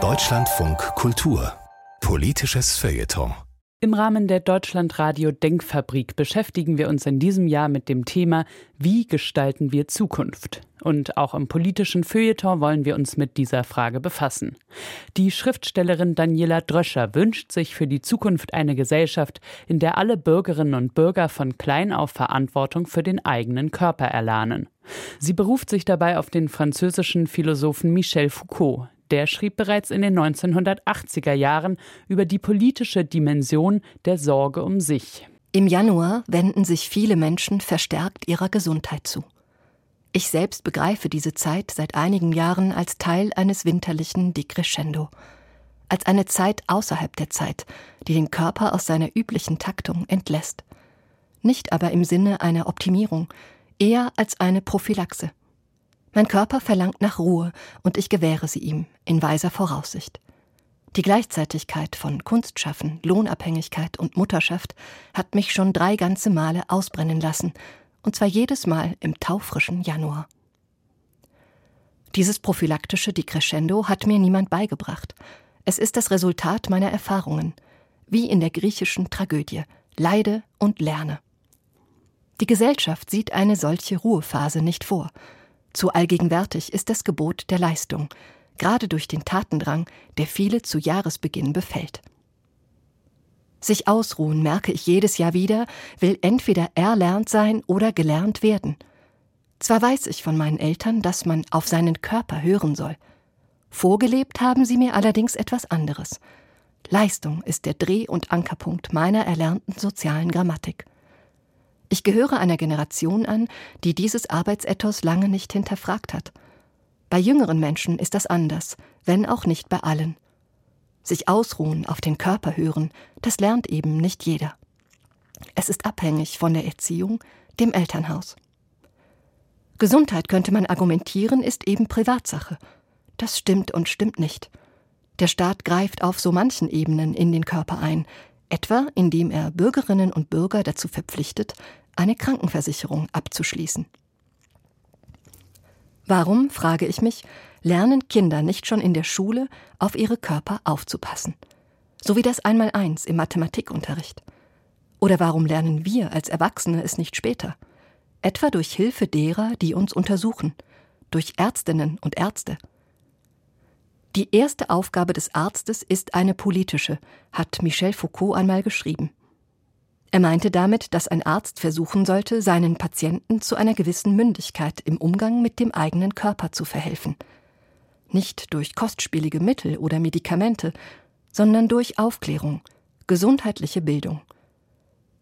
Deutschlandfunk Kultur. Politisches Feuilleton im Rahmen der Deutschlandradio Denkfabrik beschäftigen wir uns in diesem Jahr mit dem Thema Wie gestalten wir Zukunft? Und auch im politischen Feuilleton wollen wir uns mit dieser Frage befassen. Die Schriftstellerin Daniela Dröscher wünscht sich für die Zukunft eine Gesellschaft, in der alle Bürgerinnen und Bürger von klein auf Verantwortung für den eigenen Körper erlernen. Sie beruft sich dabei auf den französischen Philosophen Michel Foucault, der schrieb bereits in den 1980er Jahren über die politische Dimension der Sorge um sich. Im Januar wenden sich viele Menschen verstärkt ihrer Gesundheit zu. Ich selbst begreife diese Zeit seit einigen Jahren als Teil eines winterlichen Decrescendo, als eine Zeit außerhalb der Zeit, die den Körper aus seiner üblichen Taktung entlässt. Nicht aber im Sinne einer Optimierung, eher als eine Prophylaxe. Mein Körper verlangt nach Ruhe und ich gewähre sie ihm in weiser Voraussicht. Die Gleichzeitigkeit von Kunstschaffen, Lohnabhängigkeit und Mutterschaft hat mich schon drei ganze Male ausbrennen lassen, und zwar jedes Mal im taufrischen Januar. Dieses prophylaktische Decrescendo hat mir niemand beigebracht. Es ist das Resultat meiner Erfahrungen, wie in der griechischen Tragödie, leide und lerne. Die Gesellschaft sieht eine solche Ruhephase nicht vor, zu allgegenwärtig ist das Gebot der Leistung, gerade durch den Tatendrang, der viele zu Jahresbeginn befällt. Sich ausruhen, merke ich jedes Jahr wieder, will entweder erlernt sein oder gelernt werden. Zwar weiß ich von meinen Eltern, dass man auf seinen Körper hören soll. Vorgelebt haben sie mir allerdings etwas anderes. Leistung ist der Dreh- und Ankerpunkt meiner erlernten sozialen Grammatik. Ich gehöre einer Generation an, die dieses Arbeitsethos lange nicht hinterfragt hat. Bei jüngeren Menschen ist das anders, wenn auch nicht bei allen. Sich ausruhen, auf den Körper hören, das lernt eben nicht jeder. Es ist abhängig von der Erziehung, dem Elternhaus. Gesundheit könnte man argumentieren, ist eben Privatsache. Das stimmt und stimmt nicht. Der Staat greift auf so manchen Ebenen in den Körper ein, etwa indem er Bürgerinnen und Bürger dazu verpflichtet, eine Krankenversicherung abzuschließen. Warum, frage ich mich, lernen Kinder nicht schon in der Schule, auf ihre Körper aufzupassen? So wie das Einmaleins im Mathematikunterricht. Oder warum lernen wir als Erwachsene es nicht später? Etwa durch Hilfe derer, die uns untersuchen, durch Ärztinnen und Ärzte, die erste Aufgabe des Arztes ist eine politische, hat Michel Foucault einmal geschrieben. Er meinte damit, dass ein Arzt versuchen sollte, seinen Patienten zu einer gewissen Mündigkeit im Umgang mit dem eigenen Körper zu verhelfen. Nicht durch kostspielige Mittel oder Medikamente, sondern durch Aufklärung, gesundheitliche Bildung.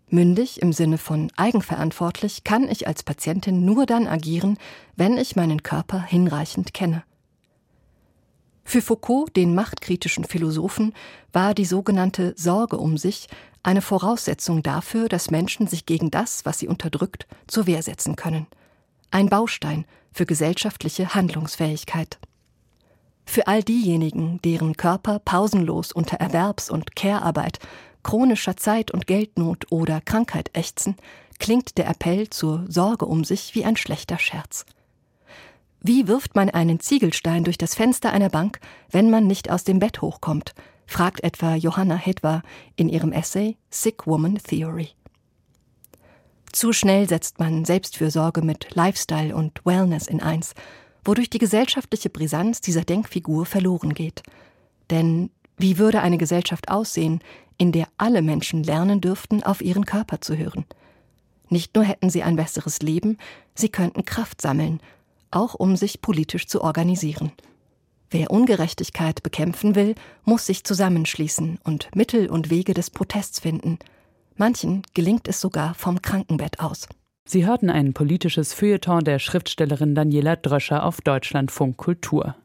Mündig im Sinne von eigenverantwortlich kann ich als Patientin nur dann agieren, wenn ich meinen Körper hinreichend kenne. Für Foucault, den machtkritischen Philosophen, war die sogenannte Sorge um sich eine Voraussetzung dafür, dass Menschen sich gegen das, was sie unterdrückt, zur Wehr setzen können. Ein Baustein für gesellschaftliche Handlungsfähigkeit. Für all diejenigen, deren Körper pausenlos unter Erwerbs- und Care-Arbeit, chronischer Zeit- und Geldnot oder Krankheit ächzen, klingt der Appell zur Sorge um sich wie ein schlechter Scherz. Wie wirft man einen Ziegelstein durch das Fenster einer Bank, wenn man nicht aus dem Bett hochkommt? fragt etwa Johanna Hedwa in ihrem Essay Sick Woman Theory. Zu schnell setzt man Selbstfürsorge mit Lifestyle und Wellness in eins, wodurch die gesellschaftliche Brisanz dieser Denkfigur verloren geht. Denn wie würde eine Gesellschaft aussehen, in der alle Menschen lernen dürften, auf ihren Körper zu hören? Nicht nur hätten sie ein besseres Leben, sie könnten Kraft sammeln auch um sich politisch zu organisieren. Wer Ungerechtigkeit bekämpfen will, muss sich zusammenschließen und Mittel und Wege des Protests finden. Manchen gelingt es sogar vom Krankenbett aus. Sie hörten ein politisches Feuilleton der Schriftstellerin Daniela Dröscher auf Deutschlandfunk Kultur.